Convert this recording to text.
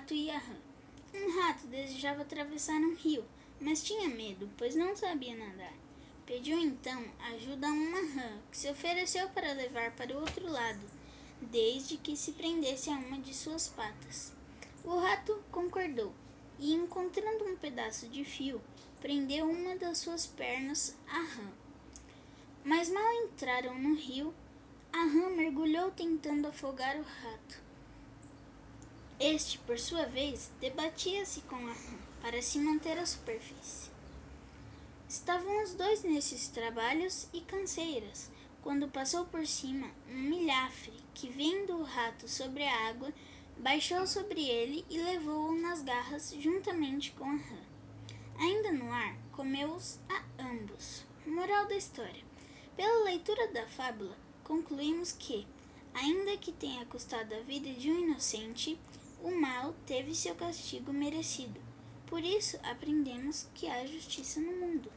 rato e a rã. Um rato desejava atravessar um rio, mas tinha medo, pois não sabia nadar. Pediu então ajuda a uma rã, que se ofereceu para levar para o outro lado, desde que se prendesse a uma de suas patas. O rato concordou e, encontrando um pedaço de fio, prendeu uma das suas pernas à rã. Mas mal entraram no rio, a rã mergulhou tentando afogar o rato. Este, por sua vez, debatia-se com a rã para se manter à superfície. Estavam os dois nesses trabalhos e canseiras, quando passou por cima um milhafre que, vendo o rato sobre a água, baixou sobre ele e levou-o nas garras juntamente com a rã. Ainda no ar, comeu-os a ambos. Moral da história: pela leitura da fábula, concluímos que, ainda que tenha custado a vida de um inocente, o mal teve seu castigo merecido. Por isso, aprendemos que há justiça no mundo.